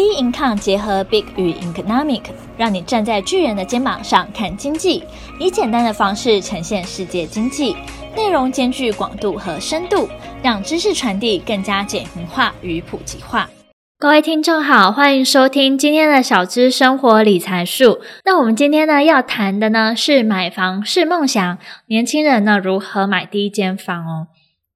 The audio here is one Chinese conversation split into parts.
B Income 结合 Big 与 Economic，让你站在巨人的肩膀上看经济，以简单的方式呈现世界经济，内容兼具广度和深度，让知识传递更加简明化与普及化。各位听众好，欢迎收听今天的小资生活理财树。那我们今天呢要谈的呢是买房是梦想，年轻人呢如何买第一间房哦。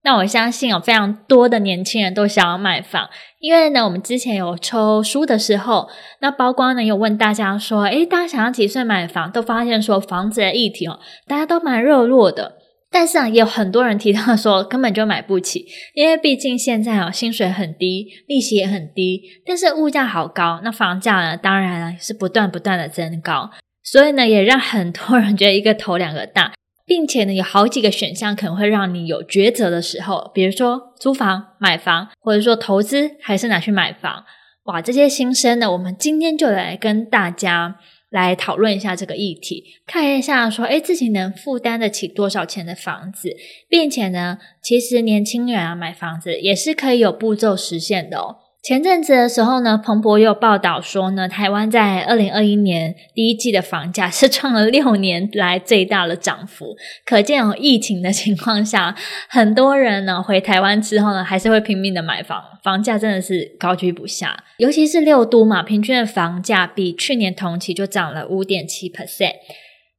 那我相信有非常多的年轻人都想要买房，因为呢，我们之前有抽书的时候，那包括呢有问大家说，诶，大家想要几岁买房？都发现说房子的议题哦，大家都蛮热络的。但是啊，也有很多人提到说根本就买不起，因为毕竟现在啊薪水很低，利息也很低，但是物价好高，那房价呢，当然啊是不断不断的增高，所以呢，也让很多人觉得一个头两个大。并且呢，有好几个选项可能会让你有抉择的时候，比如说租房、买房，或者说投资，还是拿去买房。哇，这些心声呢，我们今天就来跟大家来讨论一下这个议题，看一下说，诶，自己能负担得起多少钱的房子，并且呢，其实年轻人啊买房子也是可以有步骤实现的哦。前阵子的时候呢，彭博也有报道说呢，台湾在二零二一年第一季的房价是创了六年来最大的涨幅。可见有疫情的情况下，很多人呢回台湾之后呢，还是会拼命的买房，房价真的是高居不下。尤其是六都嘛，平均的房价比去年同期就涨了五点七 percent。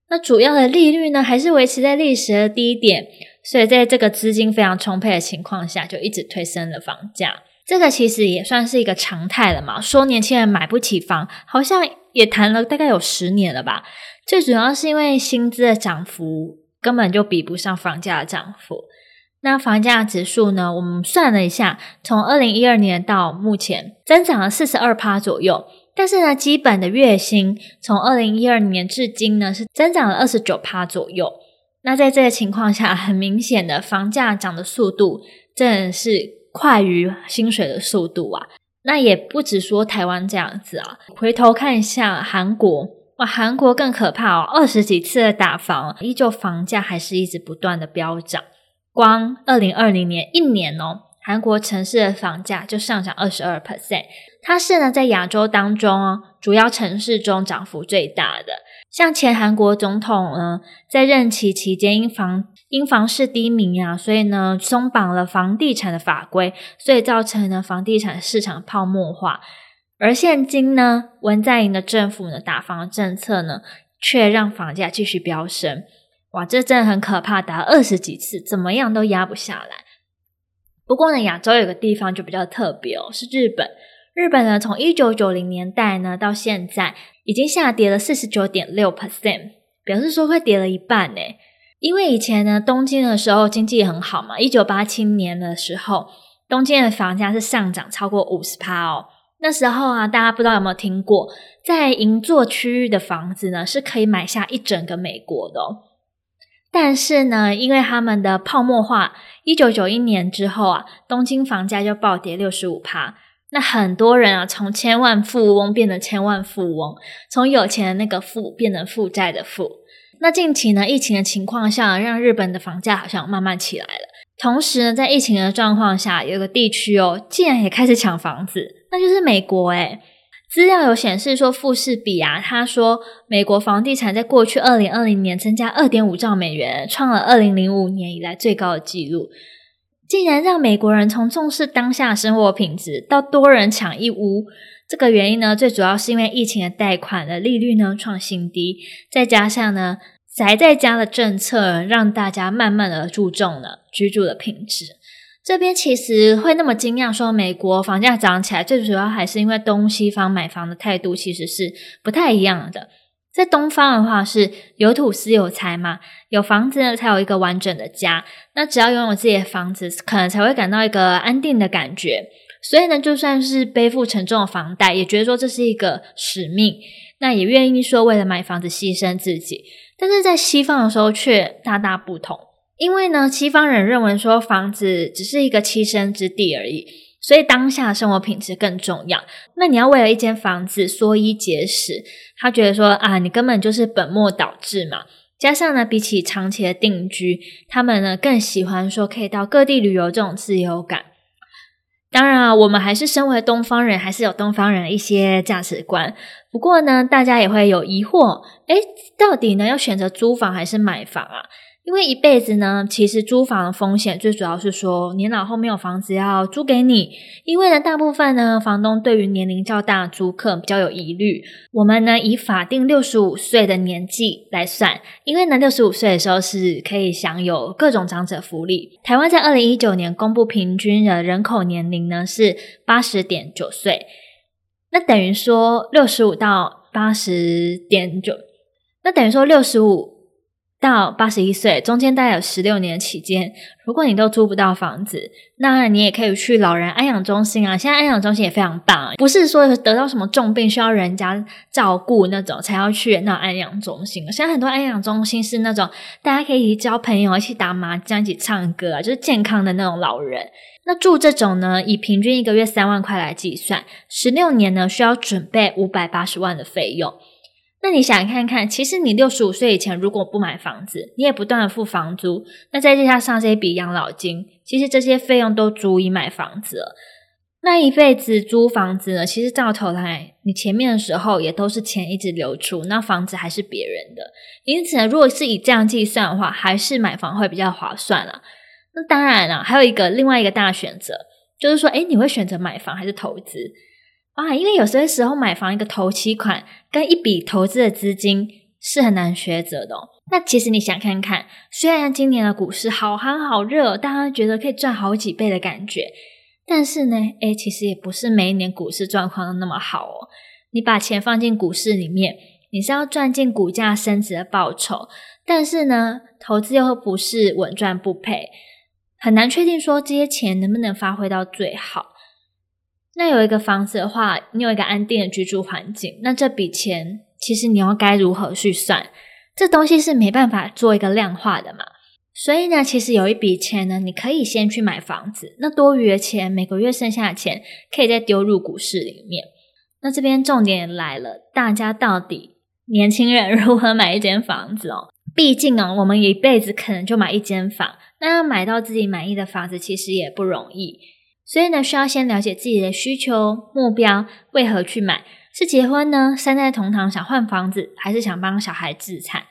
那主要的利率呢，还是维持在历史的低点，所以在这个资金非常充沛的情况下，就一直推升了房价。这个其实也算是一个常态了嘛。说年轻人买不起房，好像也谈了大概有十年了吧。最主要是因为薪资的涨幅根本就比不上房价的涨幅。那房价指数呢，我们算了一下，从二零一二年到目前增长了四十二趴左右。但是呢，基本的月薪从二零一二年至今呢，是增长了二十九趴左右。那在这个情况下，很明显的房价涨的速度真的是。快于薪水的速度啊，那也不止说台湾这样子啊，回头看一下韩国，哇，韩国更可怕哦，二十几次的打房，依旧房价还是一直不断的飙涨，光二零二零年一年哦，韩国城市的房价就上涨二十二 percent，它是呢在亚洲当中哦，主要城市中涨幅最大的。像前韩国总统呢，在任期期间因房因房市低迷啊，所以呢松绑了房地产的法规，所以造成了房地产市场泡沫化。而现今呢，文在寅的政府呢打房政策呢，却让房价继续飙升。哇，这真的很可怕，打了二十几次，怎么样都压不下来。不过呢，亚洲有个地方就比较特别哦，是日本。日本呢，从一九九零年代呢到现在，已经下跌了四十九点六 percent，表示说快跌了一半呢。因为以前呢，东京的时候经济很好嘛，一九八七年的时候，东京的房价是上涨超过五十趴哦。那时候啊，大家不知道有没有听过，在银座区域的房子呢，是可以买下一整个美国的。但是呢，因为他们的泡沫化，一九九一年之后啊，东京房价就暴跌六十五趴。那很多人啊，从千万富翁变成千万富翁，从有钱的那个富变成负债的富。那近期呢，疫情的情况下，让日本的房价好像慢慢起来了。同时呢，在疫情的状况下，有个地区哦，竟然也开始抢房子，那就是美国诶。资料有显示说，富士比啊，他说美国房地产在过去二零二零年增加二点五兆美元，创了二零零五年以来最高的纪录。竟然让美国人从重视当下生活品质到多人抢一屋，这个原因呢，最主要是因为疫情的贷款的利率呢创新低，再加上呢宅在家的政策，让大家慢慢的注重了居住的品质。这边其实会那么惊讶说美国房价涨起来，最主要还是因为东西方买房的态度其实是不太一样的。在东方的话是有土斯有财嘛，有房子才有一个完整的家。那只要拥有自己的房子，可能才会感到一个安定的感觉。所以呢，就算是背负沉重的房贷，也觉得说这是一个使命。那也愿意说为了买房子牺牲自己。但是在西方的时候却大大不同，因为呢，西方人认为说房子只是一个栖身之地而已。所以当下生活品质更重要。那你要为了一间房子缩衣节食，他觉得说啊，你根本就是本末倒置嘛。加上呢，比起长期的定居，他们呢更喜欢说可以到各地旅游这种自由感。当然啊，我们还是身为东方人，还是有东方人一些价值观。不过呢，大家也会有疑惑，诶，到底呢要选择租房还是买房啊？因为一辈子呢，其实租房的风险最主要是说，年老后没有房子要租给你。因为呢，大部分呢，房东对于年龄较大的租客比较有疑虑。我们呢，以法定六十五岁的年纪来算，因为呢，六十五岁的时候是可以享有各种长者福利。台湾在二零一九年公布平均的人口年龄呢是八十点九岁，那等于说六十五到八十点九，那等于说六十五。到八十一岁，中间大概有十六年期间，如果你都租不到房子，那你也可以去老人安养中心啊。现在安养中心也非常棒，不是说得到什么重病需要人家照顾那种才要去那安养中心。现在很多安养中心是那种大家可以一起交朋友，一起打麻将，一起唱歌啊，就是健康的那种老人。那住这种呢，以平均一个月三万块来计算，十六年呢需要准备五百八十万的费用。那你想看看，其实你六十五岁以前如果不买房子，你也不断的付房租，那再加上这笔养老金，其实这些费用都足以买房子了。那一辈子租房子呢，其实到头来，你前面的时候也都是钱一直流出，那房子还是别人的。因此呢，如果是以这样计算的话，还是买房会比较划算啦。那当然了，还有一个另外一个大选择，就是说，诶，你会选择买房还是投资？啊，因为有些时候买房一个头期款跟一笔投资的资金是很难抉择的哦。那其实你想看看，虽然今年的股市好寒好热，大家觉得可以赚好几倍的感觉，但是呢，诶，其实也不是每一年股市状况都那么好哦。你把钱放进股市里面，你是要赚进股价升值的报酬，但是呢，投资又不是稳赚不赔，很难确定说这些钱能不能发挥到最好。那有一个房子的话，你有一个安定的居住环境，那这笔钱其实你要该如何去算？这东西是没办法做一个量化的嘛。所以呢，其实有一笔钱呢，你可以先去买房子，那多余的钱，每个月剩下的钱，可以再丢入股市里面。那这边重点来了，大家到底年轻人 如何买一间房子哦？毕竟啊，我们一辈子可能就买一间房，那要买到自己满意的房子，其实也不容易。所以呢，需要先了解自己的需求目标，为何去买？是结婚呢？三代同堂想换房子，还是想帮小孩置产？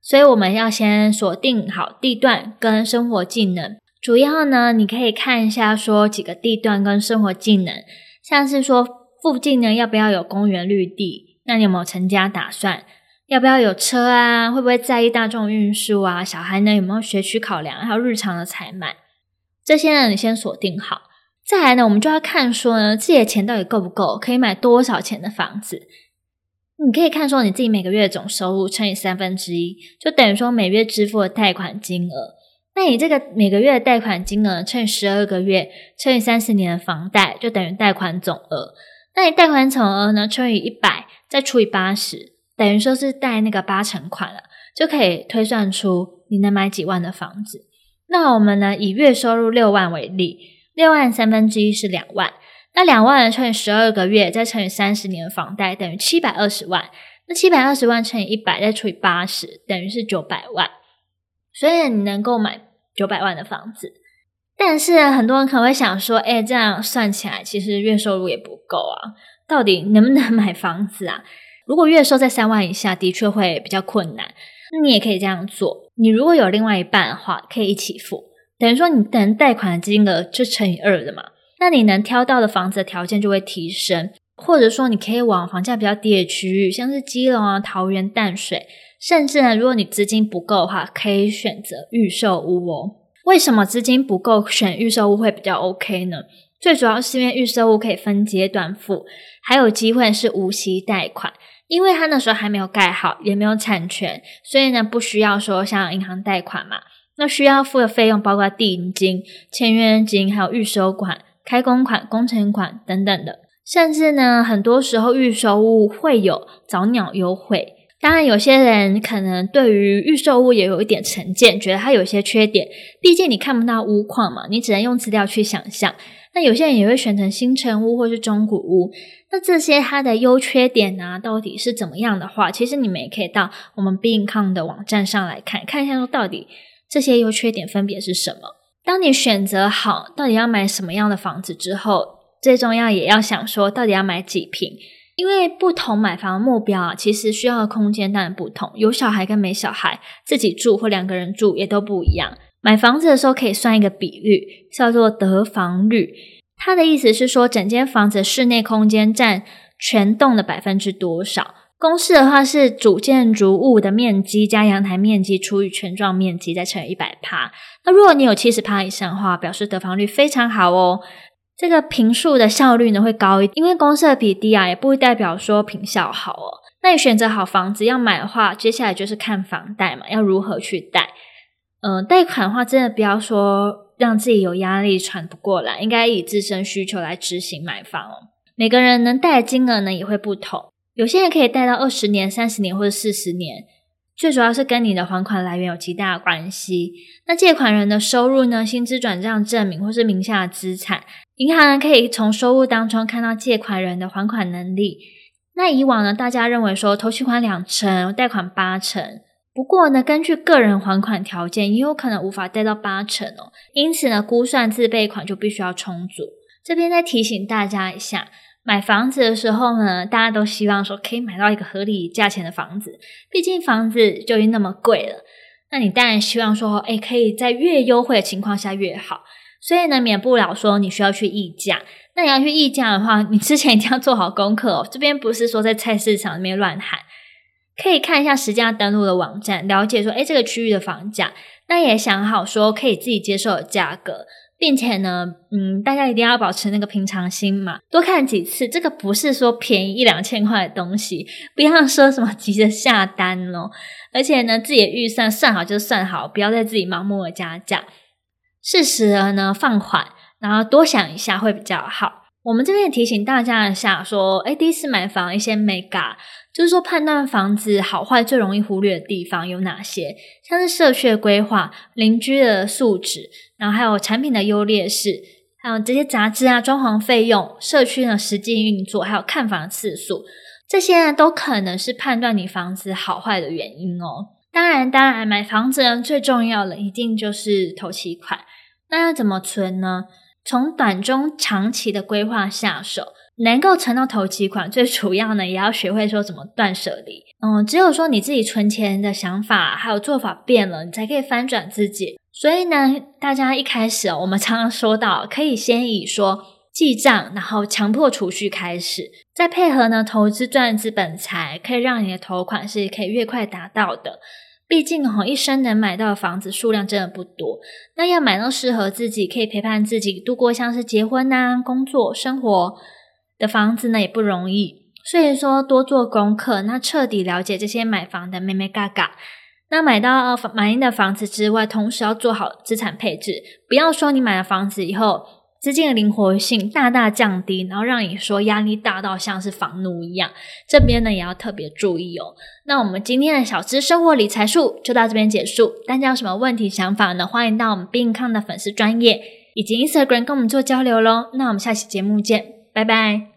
所以我们要先锁定好地段跟生活技能。主要呢，你可以看一下说几个地段跟生活技能，像是说附近呢要不要有公园绿地？那你有没有成家打算？要不要有车啊？会不会在意大众运输啊？小孩呢有没有学区考量？还有日常的采买？这些呢你先锁定好。再来呢，我们就要看说呢，自己的钱到底够不够，可以买多少钱的房子。你可以看说你自己每个月的总收入乘以三分之一，就等于说每月支付的贷款金额。那你这个每个月的贷款金额乘以十二个月，乘以三十年的房贷，就等于贷款总额。那你贷款总额呢，乘以一百，再除以八十，等于说是贷那个八成款了，就可以推算出你能买几万的房子。那我们呢，以月收入六万为例。六万三分之一是两万，那两万乘以十二个月，再乘以三十年房贷，等于七百二十万。那七百二十万乘以一百，再除以八十，等于是九百万。所以你能够买九百万的房子。但是很多人可能会想说，哎，这样算起来，其实月收入也不够啊。到底能不能买房子啊？如果月收在三万以下，的确会比较困难。那你也可以这样做，你如果有另外一半的话，可以一起付。等于说，你能贷款的金额就乘以二的嘛，那你能挑到的房子的条件就会提升，或者说你可以往房价比较低的区域，像是基隆啊、桃园、淡水，甚至呢，如果你资金不够的话，可以选择预售屋哦。为什么资金不够选预售屋会比较 OK 呢？最主要是因为预售屋可以分阶段付，还有机会是无息贷款，因为它那时候还没有盖好，也没有产权，所以呢，不需要说像银行贷款嘛。那需要付的费用包括定金、签约金，还有预收款、开工款、工程款等等的。甚至呢，很多时候预售屋会有早鸟优惠。当然，有些人可能对于预售屋也有一点成见，觉得它有些缺点。毕竟你看不到屋况嘛，你只能用资料去想象。那有些人也会选择新成屋或是中古屋。那这些它的优缺点呢，到底是怎么样的话，其实你们也可以到我们 b i n c o m 的网站上来看，看一下说到底。这些优缺点分别是什么？当你选择好到底要买什么样的房子之后，最重要也要想说到底要买几平，因为不同买房目标啊，其实需要的空间当然不同。有小孩跟没小孩，自己住或两个人住也都不一样。买房子的时候可以算一个比率，叫做得房率。它的意思是说，整间房子室内空间占全栋的百分之多少？公式的话是主建筑物的面积加阳台面积除以全幢面积，再乘以一百趴。那如果你有七十趴以上的话，表示得房率非常好哦。这个平数的效率呢会高一点，因为公设比低啊，也不会代表说坪效好哦。那你选择好房子要买的话，接下来就是看房贷嘛，要如何去贷？嗯、呃，贷款的话，真的不要说让自己有压力喘不过来，应该以自身需求来执行买房哦。每个人能贷的金额呢也会不同。有些人可以贷到二十年、三十年或者四十年，最主要是跟你的还款来源有极大的关系。那借款人的收入呢？薪资转账证明或是名下的资产，银行呢可以从收入当中看到借款人的还款能力。那以往呢，大家认为说头期款两成，贷款八成。不过呢，根据个人还款条件，也有可能无法贷到八成哦。因此呢，估算自备款就必须要充足。这边再提醒大家一下。买房子的时候呢，大家都希望说可以买到一个合理价钱的房子，毕竟房子就已经那么贵了。那你当然希望说，诶，可以在越优惠的情况下越好。所以呢，免不了说你需要去议价。那你要去议价的话，你之前一定要做好功课哦。这边不是说在菜市场里面乱喊，可以看一下实价登录的网站，了解说，诶，这个区域的房价。那也想好说可以自己接受的价格。并且呢，嗯，大家一定要保持那个平常心嘛，多看几次。这个不是说便宜一两千块的东西，不要说什么急着下单哦。而且呢，自己的预算算好就算好，不要再自己盲目的加价。适时的呢放缓，然后多想一下会比较好。我们这边提醒大家一下，说，哎，第一次买房一些眉角，就是说判断房子好坏最容易忽略的地方有哪些，像是社区的规划、邻居的素质。然后还有产品的优劣势，还有这些杂志啊、装潢费用、社区的实际运作，还有看房次数，这些呢都可能是判断你房子好坏的原因哦。当然，当然，买房子呢最重要的一定就是头期款。那要怎么存呢？从短中长期的规划下手，能够存到头期款，最主要呢也要学会说怎么断舍离。嗯，只有说你自己存钱的想法还有做法变了，你才可以翻转自己。所以呢，大家一开始哦，我们常常说到，可以先以说记账，然后强迫储蓄开始，再配合呢投资赚资本财，可以让你的头款是可以越快达到的。毕竟哦，一生能买到的房子数量真的不多，那要买到适合自己、可以陪伴自己度过像是结婚呐、工作、生活的房子呢，也不容易。所以说，多做功课，那彻底了解这些买房的妹妹嘎嘎。那买到满意的房子之外，同时要做好资产配置，不要说你买了房子以后，资金的灵活性大大降低，然后让你说压力大到像是房奴一样。这边呢也要特别注意哦。那我们今天的小资生活理财术就到这边结束。大家有什么问题想法呢？欢迎到我们 b i n 康的粉丝专业以及 Instagram 跟我们做交流喽。那我们下期节目见，拜拜。